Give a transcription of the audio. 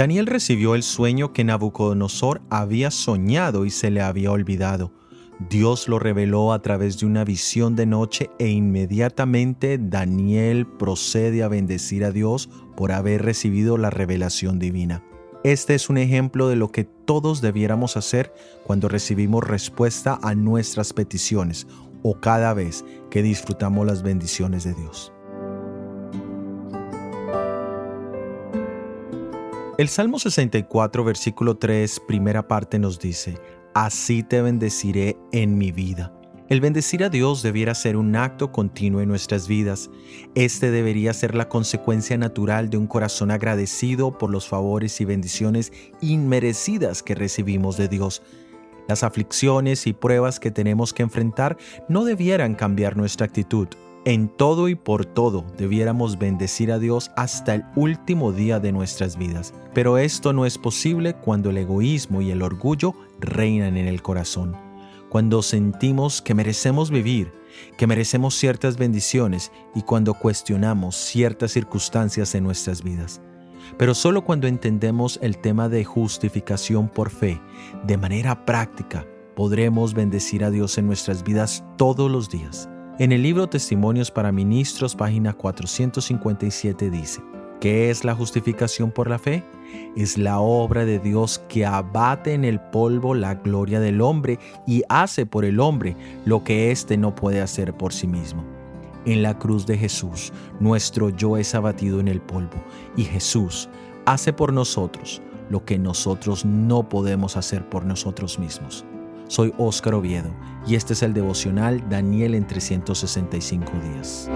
Daniel recibió el sueño que Nabucodonosor había soñado y se le había olvidado. Dios lo reveló a través de una visión de noche e inmediatamente Daniel procede a bendecir a Dios por haber recibido la revelación divina. Este es un ejemplo de lo que todos debiéramos hacer cuando recibimos respuesta a nuestras peticiones o cada vez que disfrutamos las bendiciones de Dios. El Salmo 64, versículo 3, primera parte nos dice, Así te bendeciré en mi vida. El bendecir a Dios debiera ser un acto continuo en nuestras vidas. Este debería ser la consecuencia natural de un corazón agradecido por los favores y bendiciones inmerecidas que recibimos de Dios. Las aflicciones y pruebas que tenemos que enfrentar no debieran cambiar nuestra actitud. En todo y por todo debiéramos bendecir a Dios hasta el último día de nuestras vidas. Pero esto no es posible cuando el egoísmo y el orgullo reinan en el corazón. Cuando sentimos que merecemos vivir, que merecemos ciertas bendiciones y cuando cuestionamos ciertas circunstancias en nuestras vidas. Pero solo cuando entendemos el tema de justificación por fe de manera práctica, podremos bendecir a Dios en nuestras vidas todos los días. En el libro Testimonios para Ministros, página 457 dice, ¿qué es la justificación por la fe? Es la obra de Dios que abate en el polvo la gloria del hombre y hace por el hombre lo que éste no puede hacer por sí mismo. En la cruz de Jesús, nuestro yo es abatido en el polvo y Jesús hace por nosotros lo que nosotros no podemos hacer por nosotros mismos. Soy Óscar Oviedo y este es el devocional Daniel en 365 días.